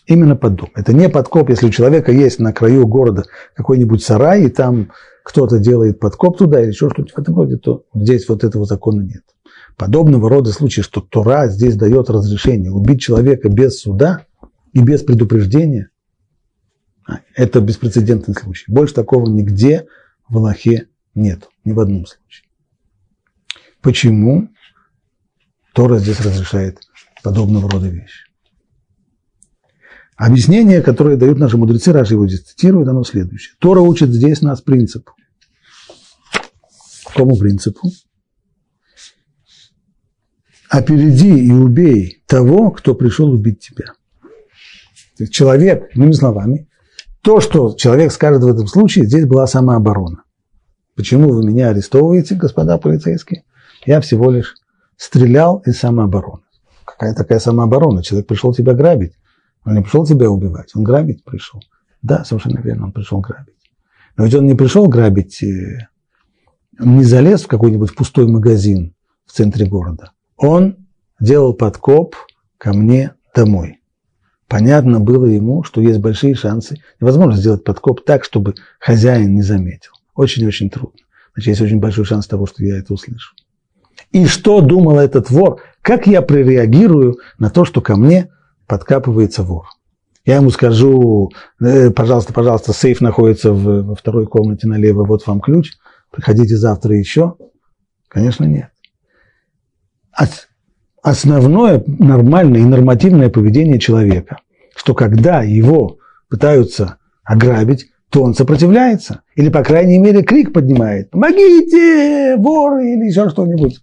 Именно под дом. Это не подкоп, если у человека есть на краю города какой-нибудь сарай, и там кто-то делает подкоп туда или еще что-то в этом роде, то здесь вот этого закона нет. Подобного рода случаи, что Тора здесь дает разрешение убить человека без суда и без предупреждения, а, это беспрецедентный случай. Больше такого нигде в Аллахе нет, ни в одном случае. Почему Тора здесь разрешает подобного рода вещи? Объяснение, которое дают наши мудрецы, Раши его цитирует, оно следующее. Тора учит здесь нас принципу. Какому принципу? Опереди и убей того, кто пришел убить тебя. Человек, иными словами, то, что человек скажет в этом случае, здесь была самооборона. Почему вы меня арестовываете, господа полицейские? Я всего лишь стрелял из самообороны. Какая такая самооборона? Человек пришел тебя грабить. Он не пришел тебя убивать, он грабить пришел. Да, совершенно верно, он пришел грабить. Но ведь он не пришел грабить, э, он не залез в какой-нибудь пустой магазин в центре города. Он делал подкоп ко мне домой. Понятно было ему, что есть большие шансы. Невозможно сделать подкоп так, чтобы хозяин не заметил. Очень-очень трудно. Значит, есть очень большой шанс того, что я это услышу. И что думал этот вор? Как я прореагирую на то, что ко мне подкапывается вор? Я ему скажу, «Э, пожалуйста, пожалуйста, сейф находится во второй комнате налево, вот вам ключ, приходите завтра еще. Конечно, нет. Основное нормальное и нормативное поведение человека, что когда его пытаются ограбить, то он сопротивляется. Или, по крайней мере, крик поднимает. «Помогите! Воры!» или еще что-нибудь.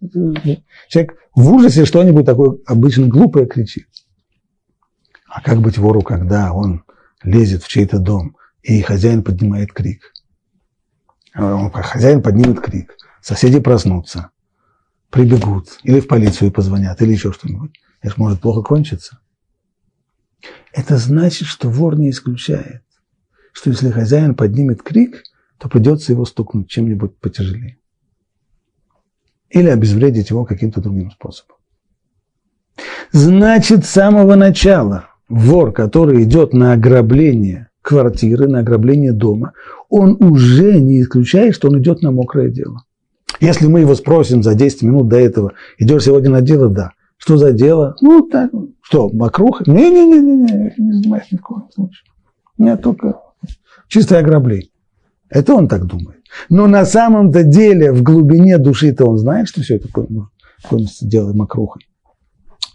Человек в ужасе что-нибудь такое обычно глупое кричит. А как быть вору, когда он лезет в чей-то дом, и хозяин поднимает крик? Он, хозяин поднимет крик, соседи проснутся, прибегут, или в полицию позвонят, или еще что-нибудь. Это может плохо кончиться. Это значит, что вор не исключает что если хозяин поднимет крик, то придется его стукнуть чем-нибудь потяжелее. Или обезвредить его каким-то другим способом. Значит, с самого начала вор, который идет на ограбление квартиры, на ограбление дома, он уже не исключает, что он идет на мокрое дело. Если мы его спросим за 10 минут до этого, идешь сегодня на дело, да. Что за дело? Ну, так, что, мокруха? Не-не-не, не занимаюсь ни в коем случае. Нет, только Чистое ограбление. Это он так думает. Но на самом-то деле в глубине души-то он знает, что все это кончится дело мокрухой.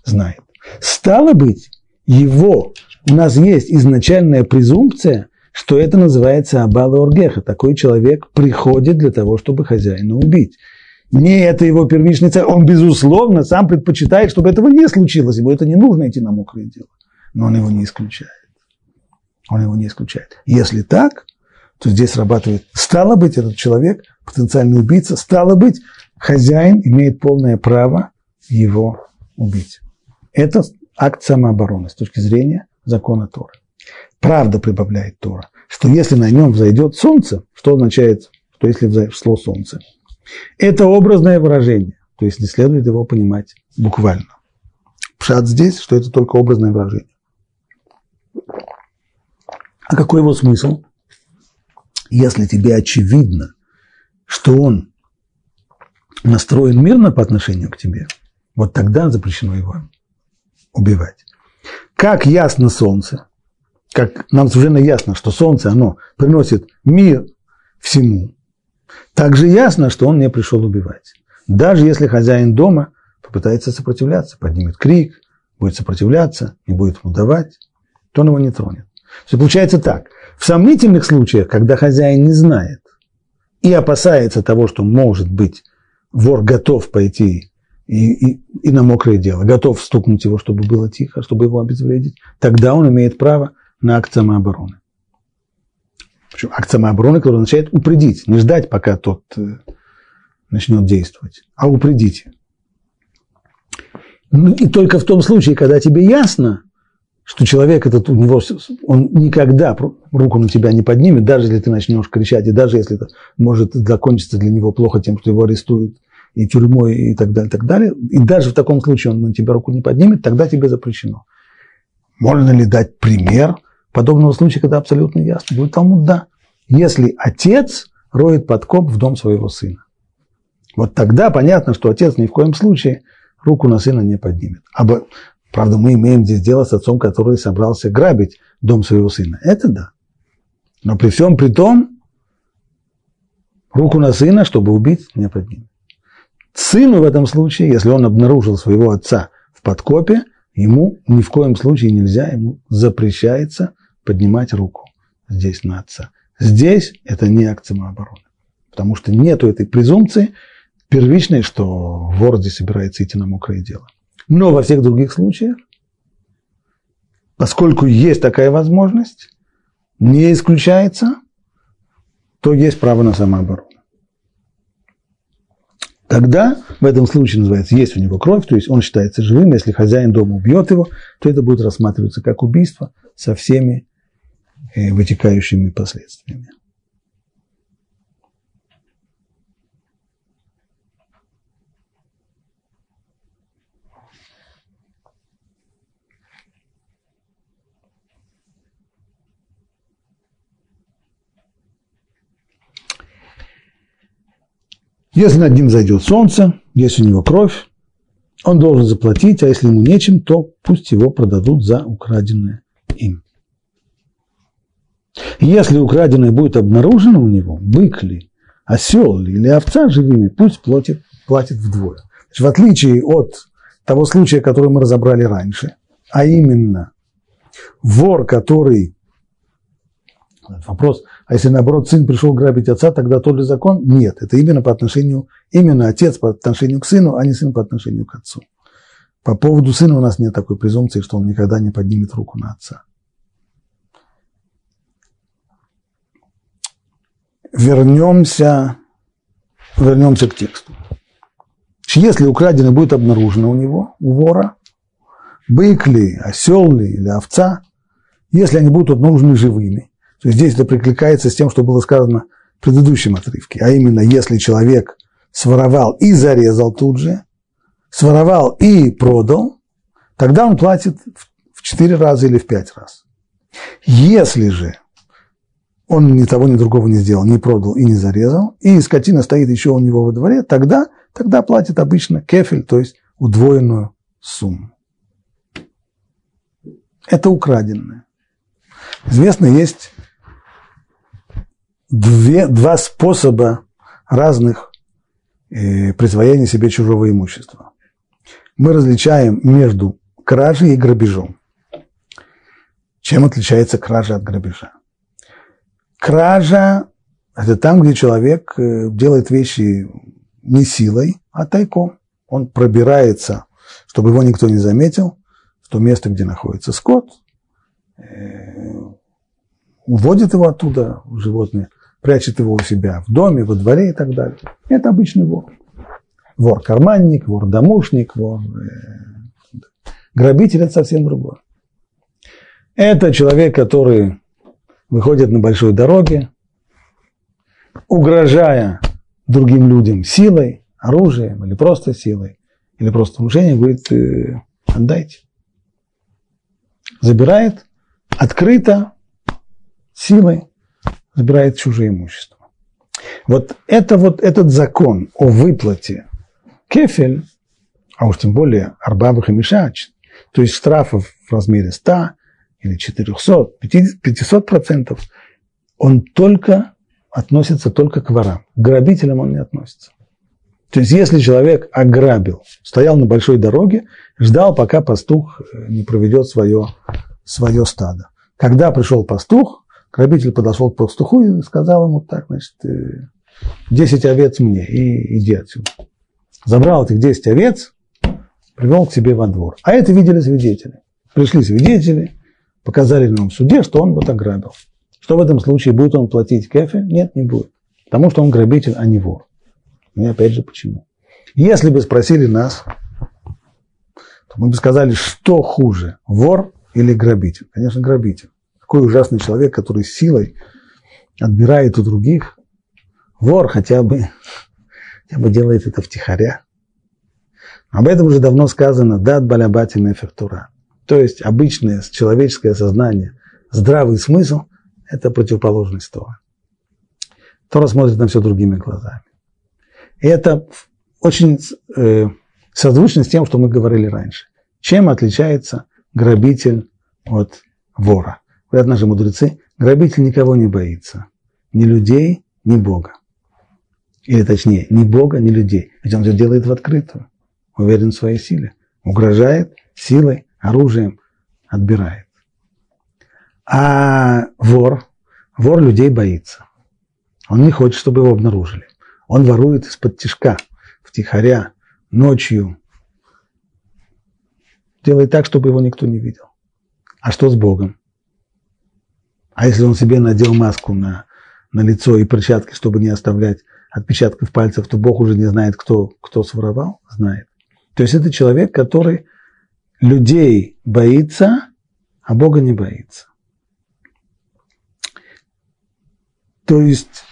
Знает. Стало быть, его, у нас есть изначальная презумпция, что это называется Абала Оргеха. Такой человек приходит для того, чтобы хозяина убить. Не это его первичный цель. Он, безусловно, сам предпочитает, чтобы этого не случилось. Ему это не нужно идти на мокрое дело. Но он его не исключает. Он его не исключает. Если так, то здесь срабатывает, стало быть, этот человек, потенциальный убийца, стало быть, хозяин имеет полное право его убить. Это акт самообороны с точки зрения закона Тора. Правда прибавляет Тора, что если на нем взойдет солнце, что означает, что если взошло солнце? Это образное выражение, то есть не следует его понимать буквально. Пшат здесь, что это только образное выражение. А какой его смысл? Если тебе очевидно, что он настроен мирно по отношению к тебе, вот тогда запрещено его убивать. Как ясно солнце, как нам совершенно ясно, что солнце, оно приносит мир всему, также ясно, что он не пришел убивать. Даже если хозяин дома попытается сопротивляться, поднимет крик, будет сопротивляться, не будет ему давать, то он его не тронет. Все получается так. В сомнительных случаях, когда хозяин не знает и опасается того, что, может быть, вор готов пойти и, и, и на мокрое дело, готов стукнуть его, чтобы было тихо, чтобы его обезвредить, тогда он имеет право на акт самообороны. Причем акт самообороны, который означает упредить, не ждать, пока тот э, начнет действовать, а упредить. Ну, и только в том случае, когда тебе ясно, что человек этот у него, он никогда руку на тебя не поднимет, даже если ты начнешь кричать, и даже если это может закончиться для него плохо тем, что его арестуют и тюрьмой и так далее, и так далее. И даже в таком случае он на тебя руку не поднимет, тогда тебе запрещено. Можно ли дать пример подобного случая, когда абсолютно ясно? Будет Талмуд, да. Если отец роет подкоп в дом своего сына. Вот тогда понятно, что отец ни в коем случае руку на сына не поднимет. Об, правда, мы имеем здесь дело с отцом, который собрался грабить дом своего сына. Это да. Но при всем при том, руку на сына, чтобы убить, не поднимет. Сыну в этом случае, если он обнаружил своего отца в подкопе, ему ни в коем случае нельзя, ему запрещается поднимать руку здесь на отца. Здесь это не акт самообороны, потому что нету этой презумпции первичной, что вор здесь собирается идти на мокрое дело. Но во всех других случаях, поскольку есть такая возможность, не исключается, то есть право на самооборону. Тогда в этом случае называется, есть у него кровь, то есть он считается живым. Если хозяин дома убьет его, то это будет рассматриваться как убийство со всеми э, вытекающими последствиями. Если над ним зайдет солнце, если у него кровь, он должен заплатить, а если ему нечем, то пусть его продадут за украденное им. Если украденное будет обнаружено у него, бык ли, осел ли или овца живыми, пусть платит, платит вдвое. В отличие от того случая, который мы разобрали раньше, а именно вор, который Вопрос, а если наоборот сын пришел грабить отца, тогда тот же закон? Нет, это именно по отношению, именно отец по отношению к сыну, а не сын по отношению к отцу. По поводу сына у нас нет такой презумпции, что он никогда не поднимет руку на отца. Вернемся, вернемся к тексту. Если украденное будет обнаружено у него, у вора, бык ли, осел ли или овца, если они будут обнаружены живыми, здесь это прикликается с тем, что было сказано в предыдущем отрывке. А именно, если человек своровал и зарезал тут же, своровал и продал, тогда он платит в 4 раза или в 5 раз. Если же он ни того, ни другого не сделал, не продал и не зарезал, и скотина стоит еще у него во дворе, тогда, тогда платит обычно кефель, то есть удвоенную сумму. Это украденное. Известно, есть две, два способа разных э, присвоения себе чужого имущества. Мы различаем между кражей и грабежом. Чем отличается кража от грабежа? Кража – это там, где человек э, делает вещи не силой, а тайком. Он пробирается, чтобы его никто не заметил, в то место, где находится скот, э, уводит его оттуда, животные, прячет его у себя в доме, во дворе и так далее. Это обычный вор. Вор-карманник, вор-домушник, вор... Э, грабитель – это совсем другое. Это человек, который выходит на большой дороге, угрожая другим людям силой, оружием или просто силой, или просто внушением, говорит, «Э, отдайте. Забирает открыто, силой, забирает чужое имущество. Вот это вот этот закон о выплате кефель, а уж тем более арбабах и мишач, то есть штрафов в размере 100 или 400, 500 процентов, он только относится только к ворам. К грабителям он не относится. То есть, если человек ограбил, стоял на большой дороге, ждал, пока пастух э, не проведет свое, свое стадо. Когда пришел пастух, грабитель подошел к пастуху и сказал ему так, значит, 10 э, овец мне и иди отсюда. Забрал этих 10 овец, привел к себе во двор. А это видели свидетели. Пришли свидетели, показали нам в суде, что он вот ограбил. Что в этом случае? Будет он платить кефе? Нет, не будет. Потому что он грабитель, а не вор. И опять же, почему? Если бы спросили нас, то мы бы сказали, что хуже, вор или грабитель? Конечно, грабитель. Какой ужасный человек, который силой отбирает у других. Вор хотя бы, хотя бы делает это втихаря. Об этом уже давно сказано «дат балябати нефертура». То есть обычное человеческое сознание, здравый смысл – это противоположность Тора. Тора смотрит на все другими глазами. И это очень э, созвучно с тем, что мы говорили раньше. Чем отличается грабитель от вора? Говорят наши мудрецы, грабитель никого не боится. Ни людей, ни Бога. Или точнее, ни Бога, ни людей. Ведь он все делает в открытую. Уверен в своей силе. Угрожает силой, оружием, отбирает. А вор, вор людей боится. Он не хочет, чтобы его обнаружили. Он ворует из-под тишка, втихаря, ночью. Делает так, чтобы его никто не видел. А что с Богом? А если он себе надел маску на, на лицо и перчатки, чтобы не оставлять отпечатков пальцев, то Бог уже не знает, кто, кто своровал? Знает. То есть это человек, который людей боится, а Бога не боится. То есть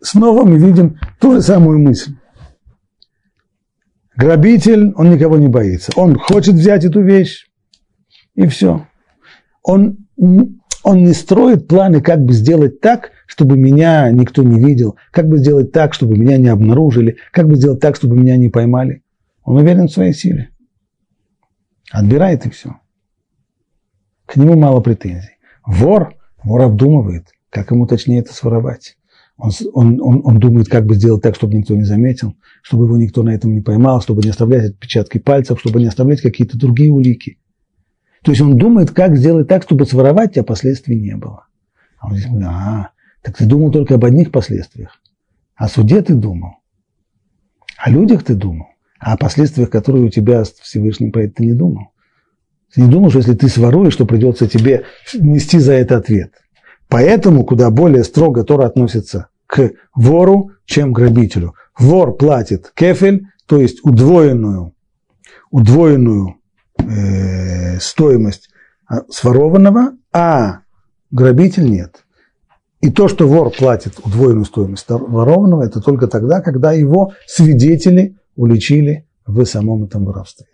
снова мы видим ту же самую мысль. Грабитель, он никого не боится. Он хочет взять эту вещь, и все. Он, он не строит планы, как бы сделать так, чтобы меня никто не видел, как бы сделать так, чтобы меня не обнаружили, как бы сделать так, чтобы меня не поймали. Он уверен в своей силе. Отбирает и все. К нему мало претензий. Вор, вор обдумывает, как ему точнее это своровать. Он, он, он, он думает, как бы сделать так, чтобы никто не заметил, чтобы его никто на этом не поймал, чтобы не оставлять отпечатки пальцев, чтобы не оставлять какие-то другие улики. То есть он думает, как сделать так, чтобы своровать, а последствий не было. А он здесь говорит, а, так ты думал только об одних последствиях. О суде ты думал. О людях ты думал. А о последствиях, которые у тебя с Всевышним, про это ты не думал. Ты не думал, что если ты своруешь, что придется тебе нести за это ответ. Поэтому куда более строго Тора относится к вору, чем к грабителю. Вор платит кефель, то есть удвоенную, удвоенную э, стоимость а, сворованного, а грабитель нет. И то, что вор платит удвоенную стоимость ворованного, это только тогда, когда его свидетели уличили в самом этом воровстве.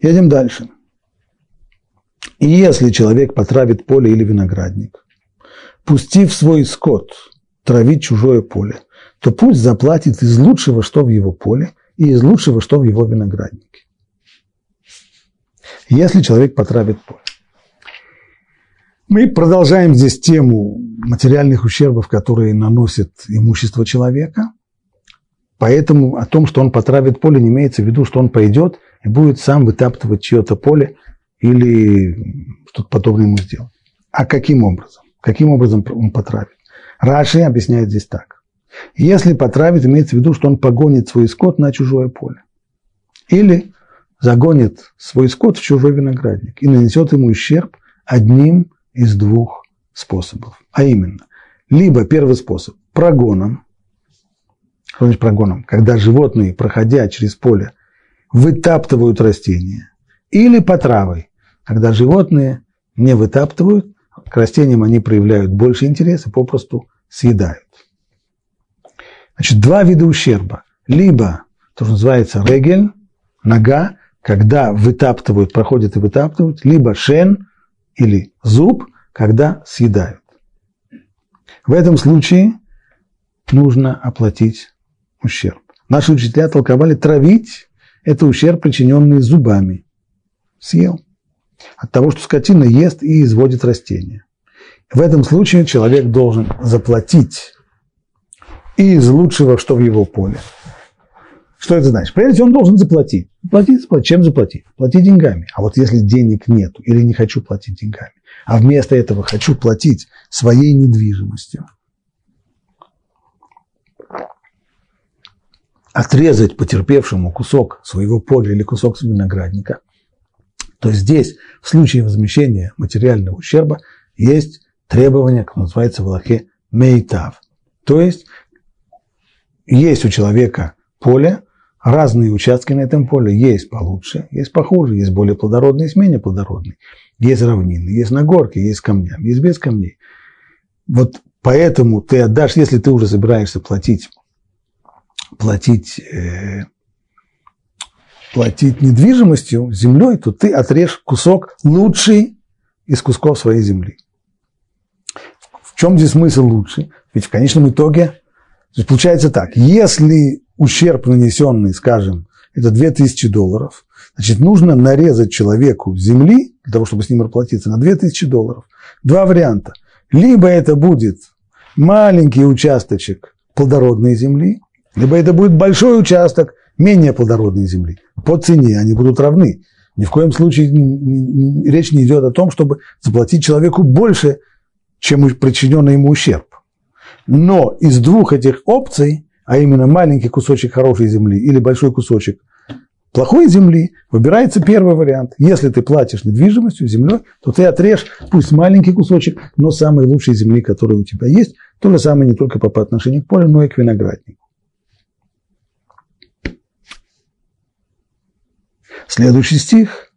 Едем дальше. И если человек потравит поле или виноградник, пустив свой скот травить чужое поле, то пусть заплатит из лучшего, что в его поле, и из лучшего, что в его винограднике. Если человек потравит поле. Мы продолжаем здесь тему материальных ущербов, которые наносит имущество человека. Поэтому о том, что он потравит поле, не имеется в виду, что он пойдет и будет сам вытаптывать чье-то поле или что-то подобное ему сделать. А каким образом? Каким образом он потравит? Раши объясняет здесь так. Если потравит, имеется в виду, что он погонит свой скот на чужое поле. Или загонит свой скот в чужой виноградник и нанесет ему ущерб одним из двух способов. А именно, либо первый способ – прогоном. Что значит прогоном? Когда животные, проходя через поле, вытаптывают растения, или по травой, когда животные не вытаптывают, к растениям они проявляют больше интереса, попросту съедают. Значит, два вида ущерба. Либо то, что называется регель, нога, когда вытаптывают, проходят и вытаптывают, либо шен или зуб, когда съедают. В этом случае нужно оплатить ущерб. Наши учителя толковали травить – это ущерб, причиненный зубами. Съел. От того, что скотина ест и изводит растения. В этом случае человек должен заплатить из лучшего, что в его поле. Что это значит? Прежде он должен заплатить. Платить, заплатить. Чем заплатить? Платить деньгами. А вот если денег нет или не хочу платить деньгами, а вместо этого хочу платить своей недвижимостью, отрезать потерпевшему кусок своего поля или кусок виноградника, то здесь в случае возмещения материального ущерба есть требование, как называется в Аллахе, мейтав. То есть есть у человека поле, разные участки на этом поле, есть получше, есть похуже, есть более плодородные, есть менее плодородные, есть равнины, есть на горке, есть камнями, есть без камней. Вот поэтому ты отдашь, если ты уже собираешься платить, платить, э, платить недвижимостью, землей, то ты отрежь кусок лучший из кусков своей земли. В чем здесь смысл лучший? Ведь в конечном итоге то есть получается так, если ущерб нанесенный, скажем, это 2000 долларов, значит, нужно нарезать человеку земли, для того, чтобы с ним расплатиться, на 2000 долларов. Два варианта. Либо это будет маленький участочек плодородной земли, либо это будет большой участок менее плодородной земли. По цене они будут равны. Ни в коем случае речь не идет о том, чтобы заплатить человеку больше, чем причиненный ему ущерб. Но из двух этих опций, а именно маленький кусочек хорошей земли или большой кусочек плохой земли, выбирается первый вариант. Если ты платишь недвижимостью, землей, то ты отрежь, пусть маленький кусочек, но самой лучшей земли, которая у тебя есть. То же самое не только по отношению к полю, но и к винограднику. Следующий стих.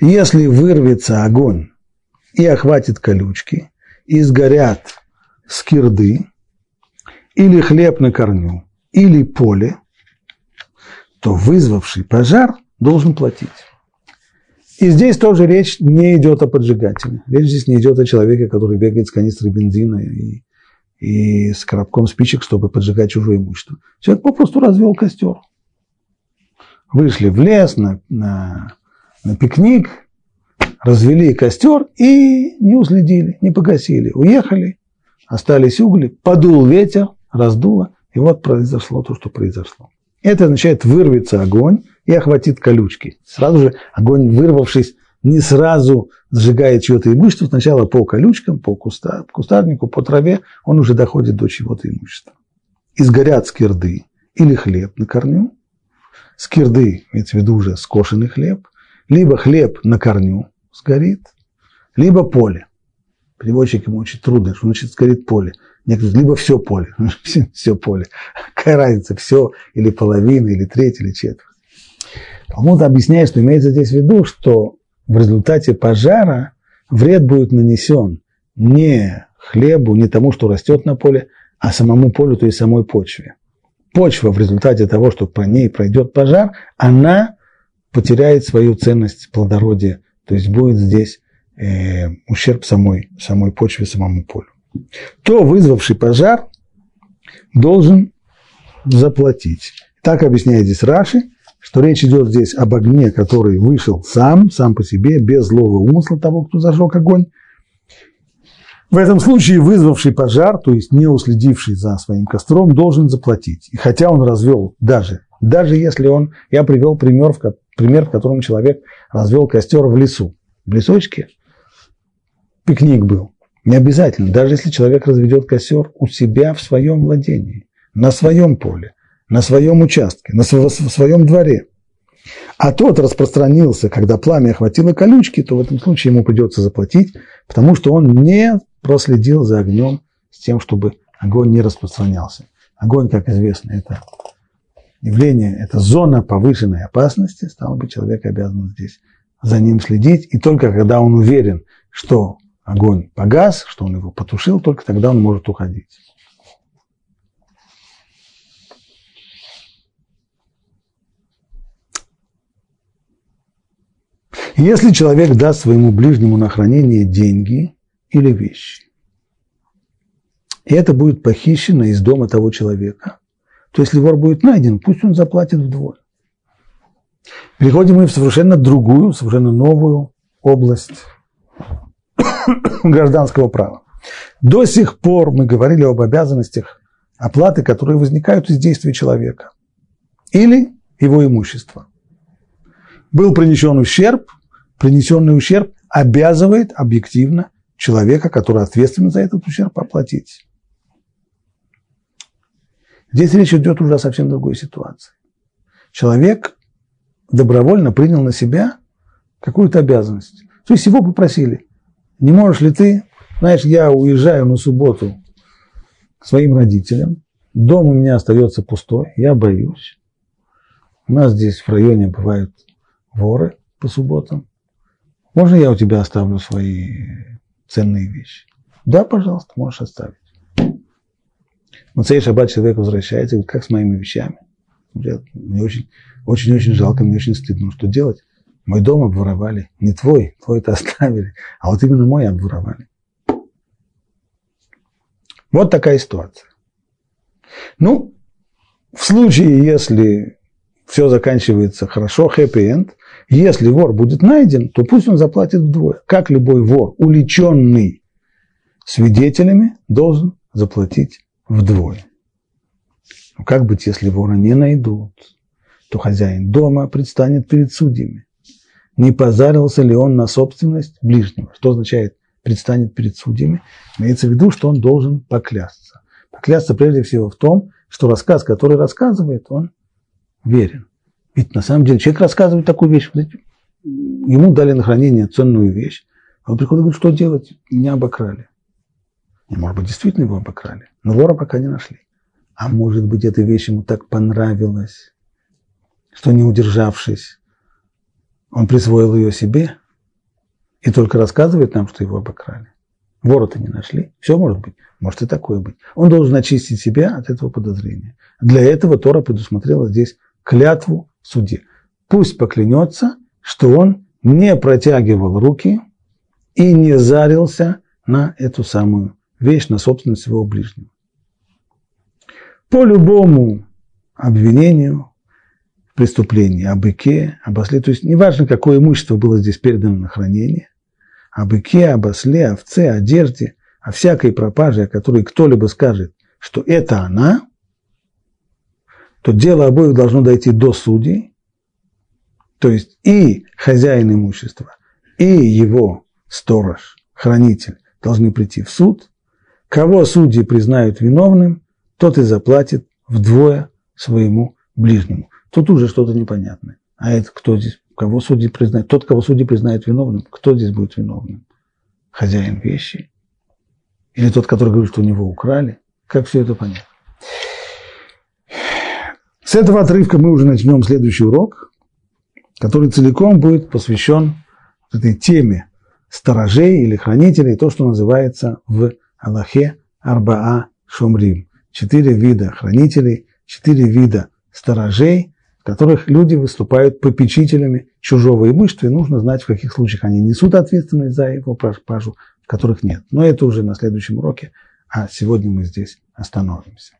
Если вырвется огонь и охватит колючки, и сгорят скирды, или хлеб на корню, или поле, то вызвавший пожар должен платить. И здесь тоже речь не идет о поджигателе. Речь здесь не идет о человеке, который бегает с канистрой бензина и, и с коробком спичек, чтобы поджигать чужое имущество. Человек попросту развел костер. Вышли в лес на, на, на пикник, развели костер и не уследили, не погасили. Уехали, остались угли, подул ветер, раздуло, и вот произошло то, что произошло. Это означает вырвется огонь и охватит колючки. Сразу же огонь, вырвавшись, не сразу сжигает чье-то имущество, сначала по колючкам, по куста, кустарнику, по траве, он уже доходит до чего-то имущества. Изгорят скирды или хлеб на корню. Скирды, имеется в виду уже скошенный хлеб, либо хлеб на корню сгорит, либо поле. Переводчик ему очень трудно, что значит сгорит поле. Некоторые, либо все поле, все поле. Какая разница, все или половина, или треть, или четверть. Талмуд объясняет, что имеется здесь в виду, что в результате пожара вред будет нанесен не хлебу, не тому, что растет на поле, а самому полю, то есть самой почве. Почва в результате того, что по ней пройдет пожар, она потеряет свою ценность плодородия, то есть будет здесь э, ущерб самой, самой почве, самому полю то вызвавший пожар должен заплатить. Так объясняет здесь Раши, что речь идет здесь об огне, который вышел сам, сам по себе, без злого умысла того, кто зажег огонь. В этом случае вызвавший пожар, то есть не уследивший за своим костром, должен заплатить. И хотя он развел даже, даже если он, я привел пример, в, пример, в котором человек развел костер в лесу, в лесочке, пикник был. Не обязательно, даже если человек разведет костер у себя в своем владении, на своем поле, на своем участке, на своем дворе, а тот распространился, когда пламя охватило колючки, то в этом случае ему придется заплатить, потому что он не проследил за огнем с тем, чтобы огонь не распространялся. Огонь, как известно, это явление, это зона повышенной опасности, стало быть, человек обязан здесь за ним следить, и только когда он уверен, что огонь погас, что он его потушил, только тогда он может уходить. Если человек даст своему ближнему на хранение деньги или вещи, и это будет похищено из дома того человека, то если вор будет найден, пусть он заплатит вдвое. Переходим мы в совершенно другую, совершенно новую область гражданского права. До сих пор мы говорили об обязанностях оплаты, которые возникают из действий человека или его имущества. Был принесен ущерб, принесенный ущерб обязывает объективно человека, который ответственен за этот ущерб, оплатить. Здесь речь идет уже о совсем другой ситуации. Человек добровольно принял на себя какую-то обязанность. То есть его попросили, не можешь ли ты, знаешь, я уезжаю на субботу к своим родителям, дом у меня остается пустой, я боюсь. У нас здесь в районе бывают воры по субботам. Можно я у тебя оставлю свои ценные вещи? Да, пожалуйста, можешь оставить. Но цей шаббат человек возвращается и говорит, как с моими вещами? Мне очень, очень, очень жалко, мне очень стыдно. Что делать? Мой дом обворовали. Не твой, твой-то оставили, а вот именно мой обворовали. Вот такая ситуация. Ну, в случае, если все заканчивается хорошо, end, если вор будет найден, то пусть он заплатит вдвое. Как любой вор, уличенный свидетелями, должен заплатить вдвое. Но как быть, если вора не найдут? То хозяин дома предстанет перед судьями. Не позарился ли он на собственность ближнего? Что означает предстанет перед судьями? Имеется в виду, что он должен поклясться. Поклясться прежде всего в том, что рассказ, который рассказывает, он верен. Ведь на самом деле человек рассказывает такую вещь. Ему дали на хранение ценную вещь. А он приходит и говорит, что делать? Меня обокрали. И, может быть, действительно его обокрали. Но вора пока не нашли. А может быть, эта вещь ему так понравилась, что не удержавшись, он присвоил ее себе и только рассказывает нам, что его обокрали. Вора-то не нашли. Все может быть. Может и такое быть. Он должен очистить себя от этого подозрения. Для этого Тора предусмотрела здесь клятву в суде. Пусть поклянется, что он не протягивал руки и не зарился на эту самую вещь, на собственность своего ближнего. По любому обвинению в преступлении, о быке, об осле, то есть неважно, какое имущество было здесь передано на хранение, о быке, об осле, овце, одежде, о всякой пропаже, о которой кто-либо скажет, что это она, то дело обоих должно дойти до судей, то есть и хозяин имущества, и его сторож, хранитель должны прийти в суд. Кого судьи признают виновным, тот и заплатит вдвое своему ближнему. Тут уже что-то непонятное. А это кто здесь? Кого судьи признают? Тот, кого судьи признают виновным, кто здесь будет виновным? Хозяин вещи? Или тот, который говорит, что у него украли? Как все это понятно? С этого отрывка мы уже начнем следующий урок, который целиком будет посвящен этой теме сторожей или хранителей, то, что называется в Аллахе Арбаа Шумрим. Четыре вида хранителей, четыре вида сторожей, которых люди выступают попечителями чужого имущества, и нужно знать, в каких случаях они несут ответственность за его пропажу, в которых нет. Но это уже на следующем уроке, а сегодня мы здесь остановимся.